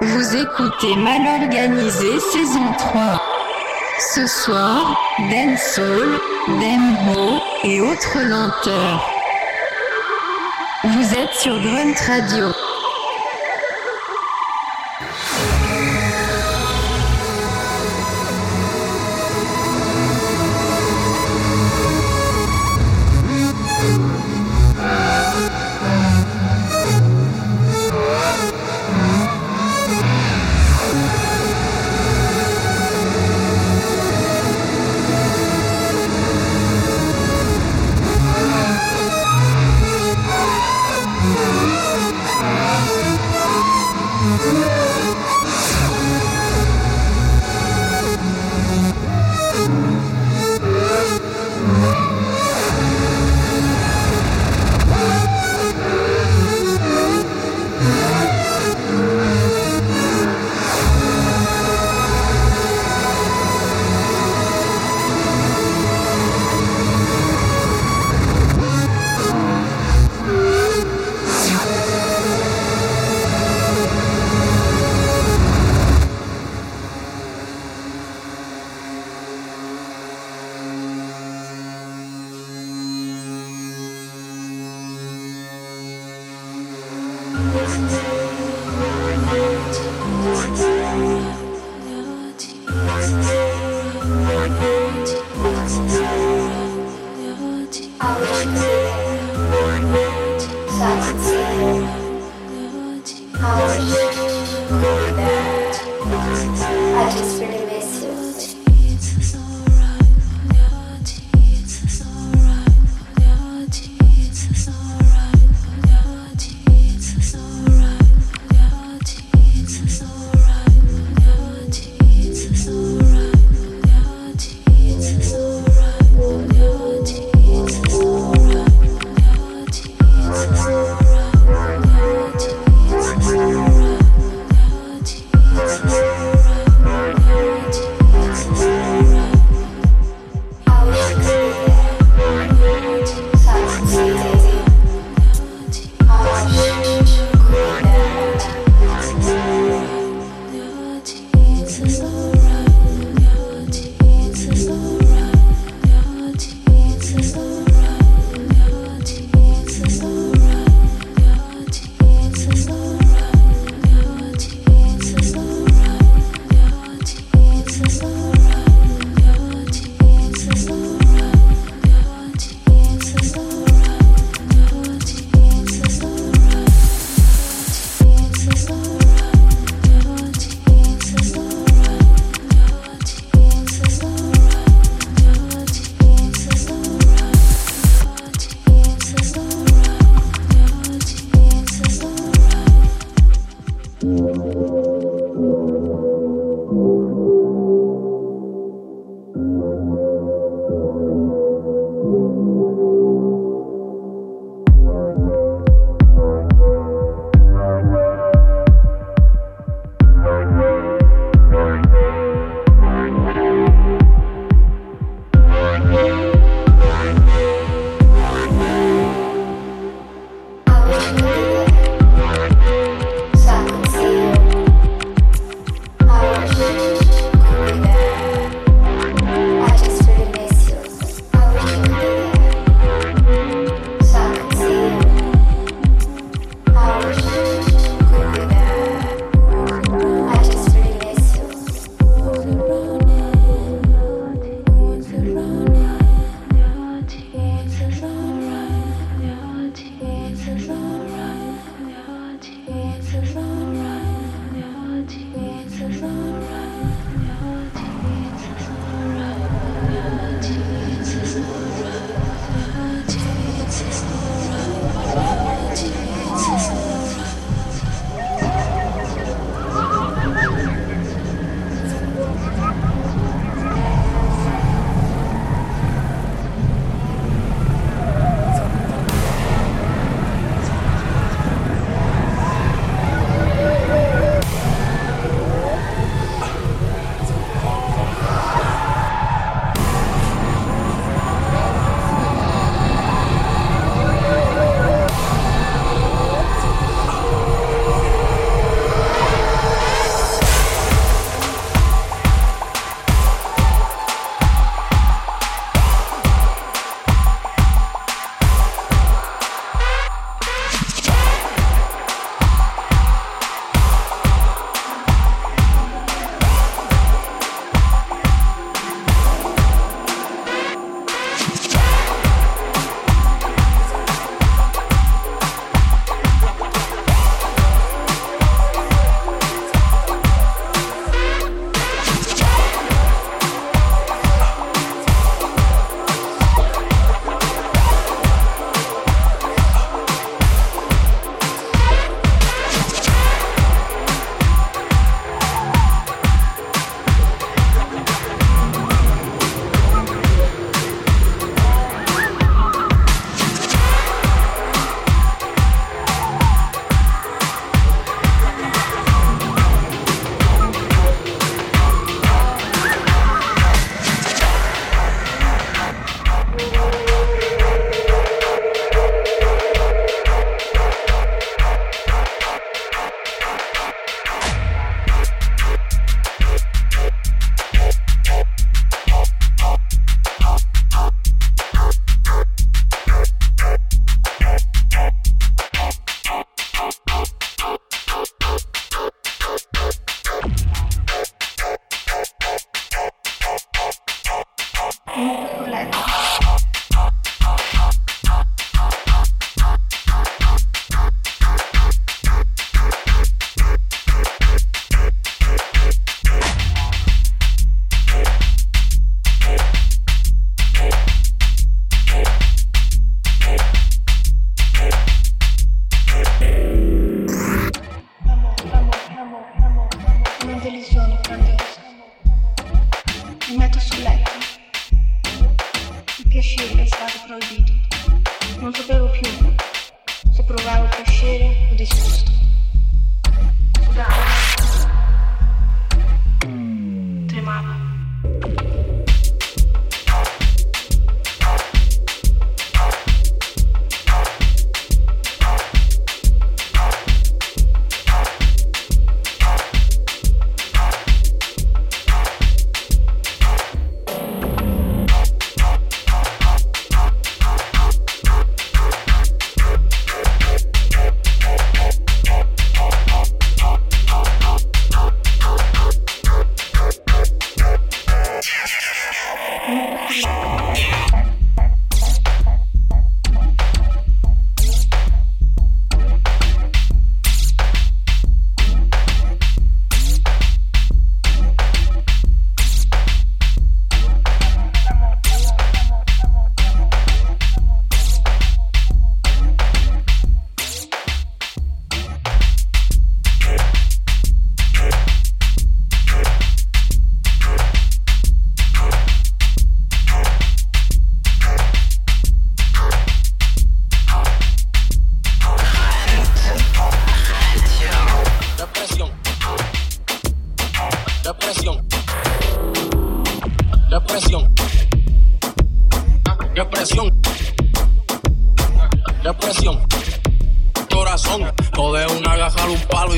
Vous écoutez Mal Organisé saison 3. Ce soir, dancehall, dembo et autres lenteurs. Vous êtes sur Grunt Radio. Thank you.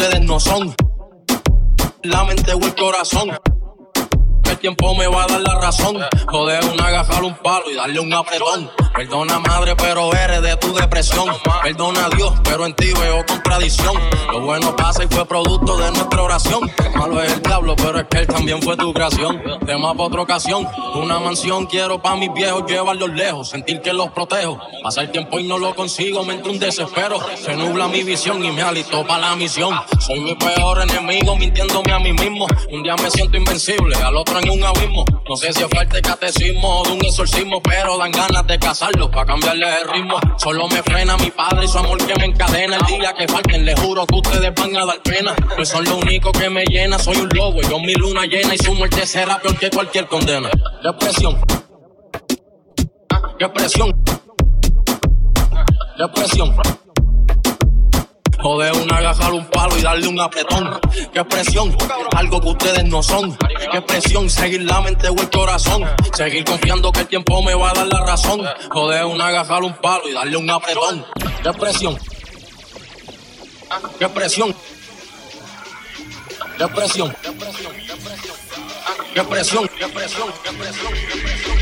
Ustedes no son. La mente o el corazón. Tiempo me va a dar la razón. Joder una agajar un palo y darle un apretón. Perdona madre, pero eres de tu depresión. Perdona a Dios, pero en ti veo contradicción. Lo bueno pasa y fue producto de nuestra oración. Malo es el diablo, pero es que él también fue tu creación. Tema para otra ocasión. Una mansión quiero para mis viejos llevarlos lejos. Sentir que los protejo. Pasa el tiempo y no lo consigo, me entra un desespero. Se nubla mi visión y me alisto para la misión. Soy mi peor enemigo, mintiéndome a mí mismo. Un día me siento invencible, al otro un abismo. No sé si es falta de catecismo o de un exorcismo, pero dan ganas de casarlo para cambiarle el ritmo. Solo me frena mi padre y su amor que me encadena. El día que falten, le juro que ustedes van a dar pena. Pues son lo único que me llena, soy un lobo. Yo mi luna llena y su muerte será peor que cualquier condena. Depresión. Depresión. Depresión. Joder una agarrar un palo y darle un apretón. Qué presión, algo que ustedes no son. Qué presión, seguir la mente o el corazón. Seguir confiando que el tiempo me va a dar la razón. Joder una agarrar un palo y darle un apretón. Qué presión. Qué presión. Qué presión. Qué presión. Qué presión. Qué presión. No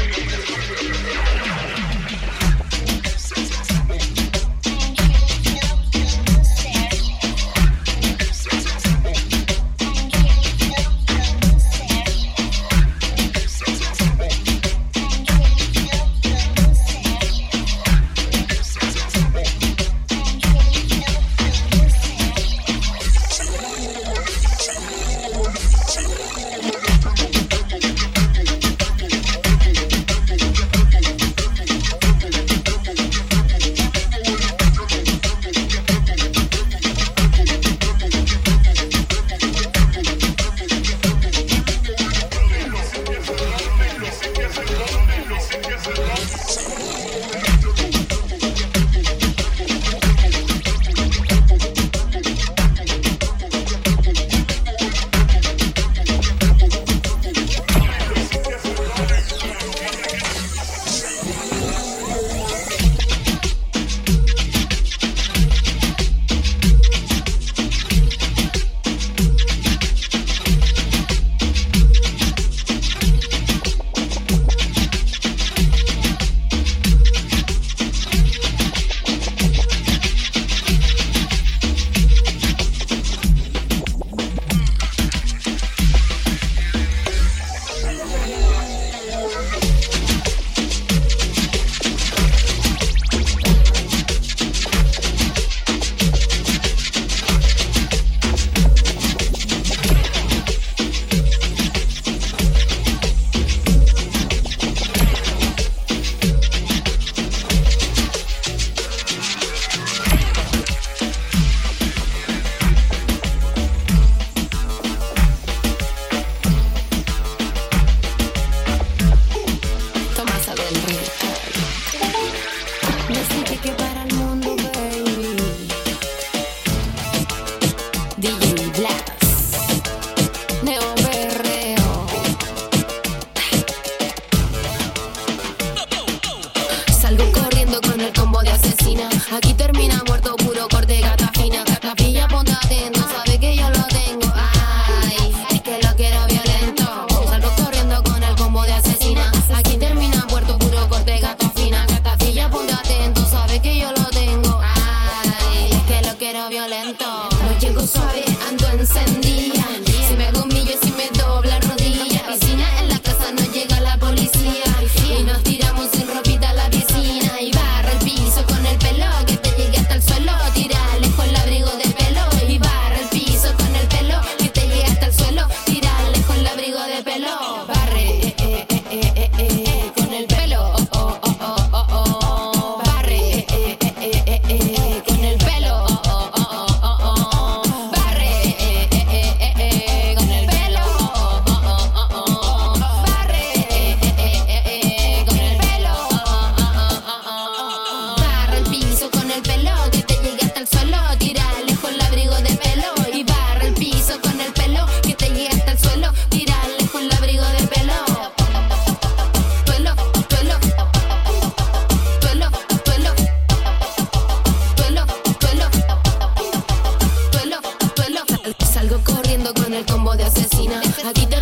corriendo con el combo de asesina. Aquí te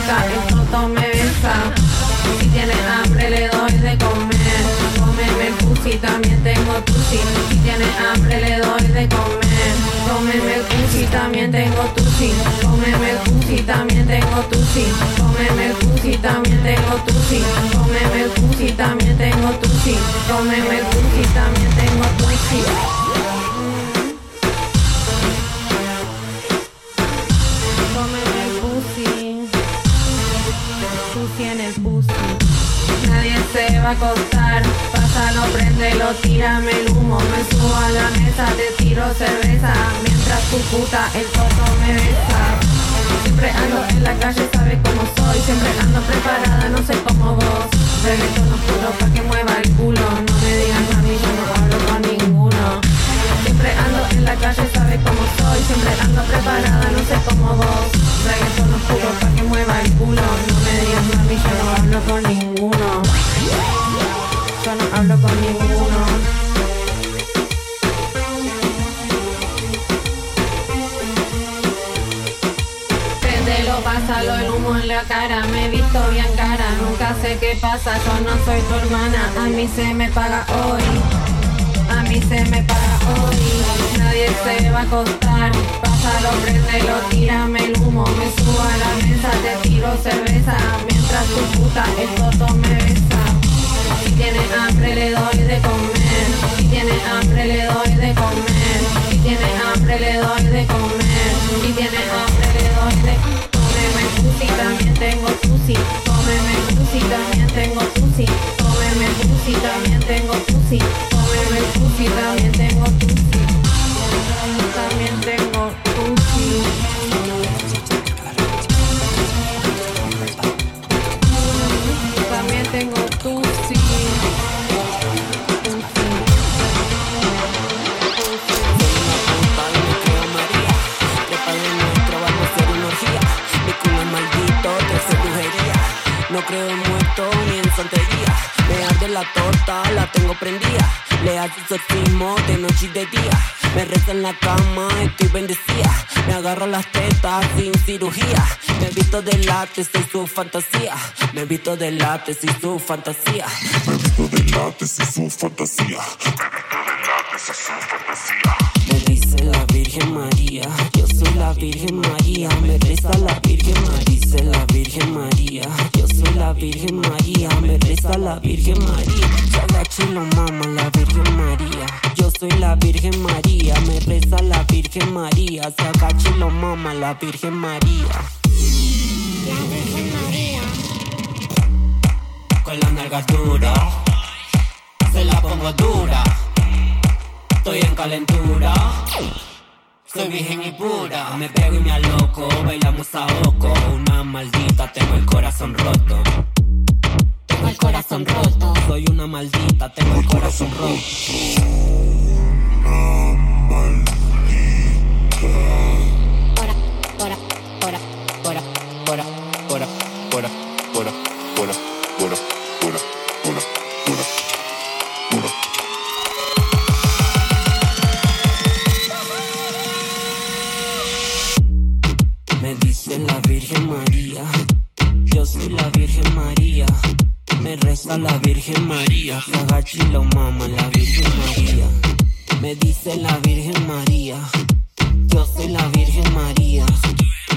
pica, el toto me besa. Si tienes hambre le doy de comer. Cómeme pussy, también tengo pussy. Si tienes hambre le doy de comer. Cómeme pussy, también tengo pussy. Cómeme pussy, también tengo pussy. Cómeme pussy, también tengo pussy. Cómeme pussy, también tengo pussy. Cómeme pussy, también tengo pussy. se va a acostar. Pásalo, prendelo, tírame el humo. Me subo a la mesa, te tiro cerveza. Mientras tu puta el coto me besa. Siempre ando en la calle, sabes cómo soy. Siempre ando preparada, no sé cómo vos. Reggaetón oscuro pa' que mueva el culo. No me digas mami, yo no la calle sabe cómo soy Siempre ando preparada, no sé cómo vos. Traigo por los jugos pa' que mueva el culo No me digas mami, yo no hablo con ninguno. Yo no hablo con ninguno. Pásalo el humo en la cara, me he visto bien cara, nunca sé qué pasa, yo no soy tu hermana, a mí se me paga hoy ni se me para hoy Nadie se va a acostar. Pásalo, prendelo, tírame el humo Me subo a la mesa, te tiro cerveza. Mientras tu puta el toto me besa. Si tiene hambre le doy de comer. Si tiene hambre le doy de comer. Si tiene hambre le doy de comer. Si tiene hambre le doy de comer. Cómeme sushi, también tengo sushi. Cómeme sushi, también tengo sushi. Cómeme sushi, también tengo sushi. Noche y de día. Me reza en la cama, estoy bendecida. Me agarro las tetas sin cirugía. Me visto de látex y su fantasía. Me visto de látex y su fantasía. Me visto de látex y su fantasía. Me visto de látex y su fantasía. Me dice la Virgen María, yo soy la Virgen María, me reza la Virgen María. Dice la Virgen María, yo soy la Virgen María, me reza la Virgen María. Se agacha y lo mama la Virgen María. Soy la Virgen María, me reza la Virgen María. Se agacha y lo mama la Virgen María. La Virgen María. Con la nalga dura, se la pongo dura. Estoy en calentura. Soy virgen y pura, me pego y me aloco, bailamos a oco. Una maldita, tengo el corazón roto. Tengo el corazón roto. Soy una maldita, tengo el corazón roto. La Virgen María. Me dice la Virgen María, yo soy la Virgen María.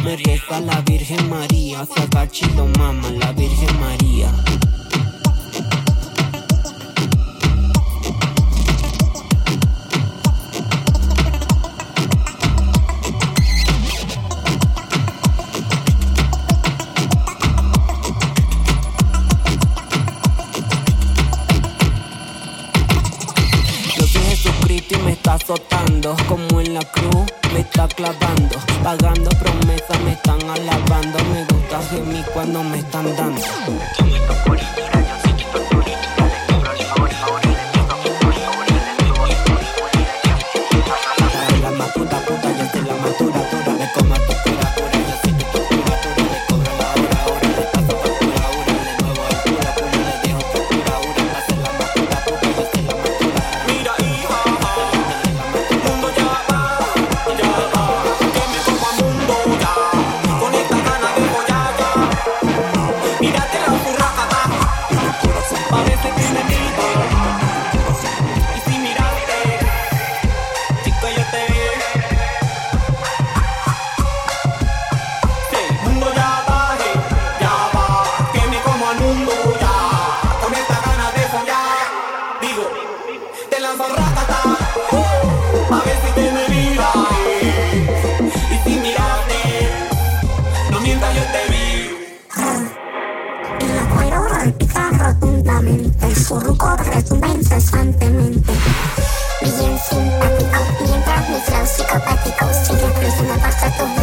Me reza la Virgen María, se agacha mama la Virgen María. Rotundamente, su ruco retumba incesantemente. Bien simpático, mientras mi flow psicopático sigue por toda tu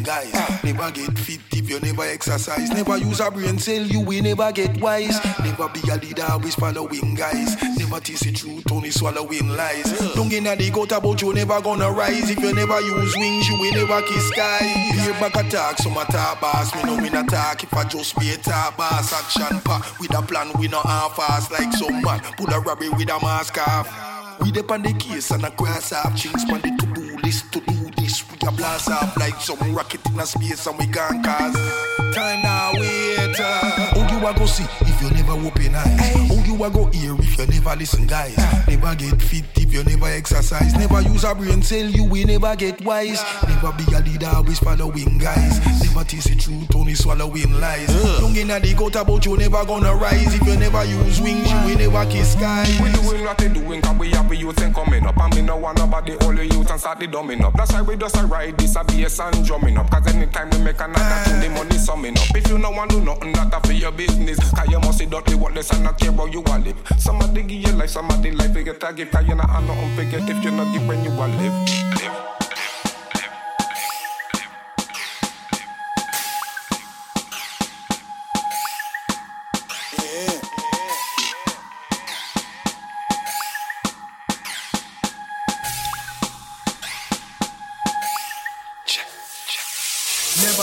guys? Never get fit if you never exercise. Never use a brain cell, you will never get wise. Never be a leader, always following guys. Never taste the truth, only swallowing lies. Don't get the goat about you never gonna rise. If you never use wings, you will never kiss sky. Hear back attack, some attack boss. Me no win attack if I just be a top boss. Action pack with a plan, we no half fast like some man. Pull a rabbit with a mask off. We dep on the case and a cross off Things on the We a blast off like some rocket in a space and we can cause Time now wait uh. How you a go see if you never open eyes How you a go hear if you never listen guys? Ah. Never get fit if you never exercise. Never use a brain cell you will never get wise. Ah. Never be a leader always following guys. Never taste the truth only swallowing lies. Don't get the goat about you never gonna rise. If you never use wings you will never kiss sky We doing what they doing cause we have the youth and coming up. And me no nobody hold the youth and start the dumbing up. That's why we just a ride this a bass and drumming up. Cause anytime we make another tune the money summing up. If you no want do nothing that for your business. Cause you must see what they want, not care about you, I live. Somebody give your life, somebody life, they get a gift. Cause you're not, I'm not unfigured if you're not when you, I live. live.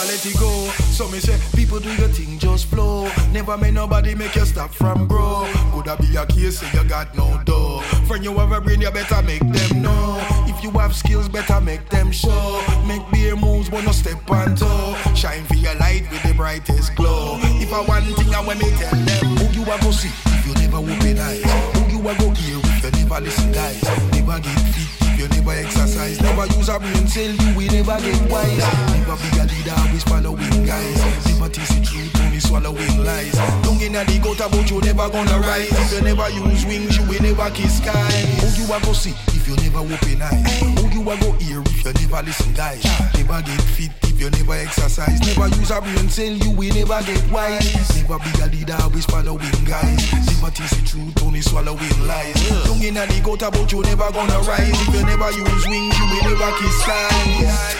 let it go so me say, people do your thing, just flow. Never make nobody make you stop from grow. Coulda be a case say you got no dough. Friend you have a brain, you better make them know. If you have skills, better make them show. Make beer moves, no step on toe. Shine for your light with the brightest glow. If I want thing, I want me tell them. Who you a go see if you never open eyes? Who you a go hear if you never listen, guys? Never get if you never exercise. Never use a brain cell, you will never get wise. Never be a leader, always following guys. Never taste the truth, only swallowing lies. Don't get the goat about you, never gonna rise. If you never use wings, you will never kiss sky. Who you a go see if you never open eyes? Who you a go hear if you never listen, guys? Never get fit if you never exercise. Never use a brain cell, you will never get wise. Never be a leader, always following guys. Never taste the truth, only swallowing lies. Don't get the goat about you, never gonna rise. If you never use wings, you will never kiss skies.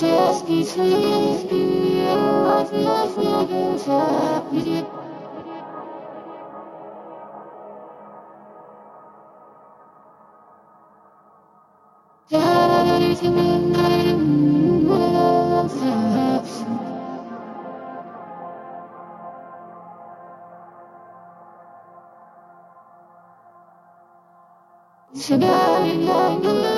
Just be sweet. Sugar in your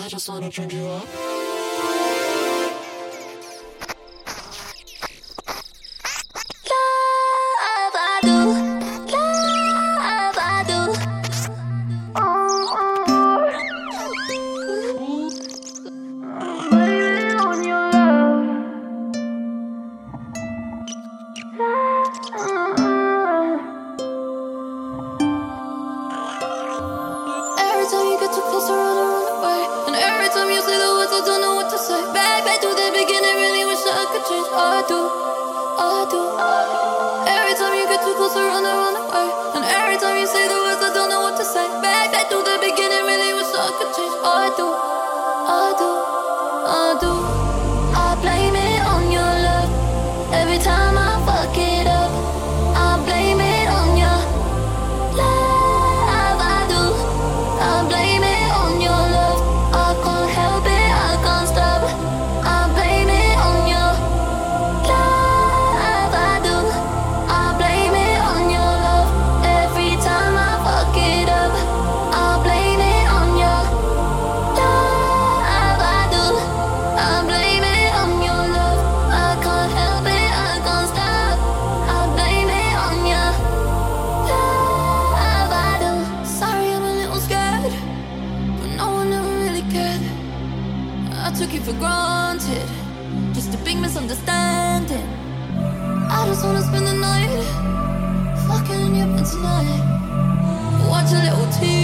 I just wanna change you up. misunderstanding. I just wanna spend the night fucking you tonight. Watch a little TV.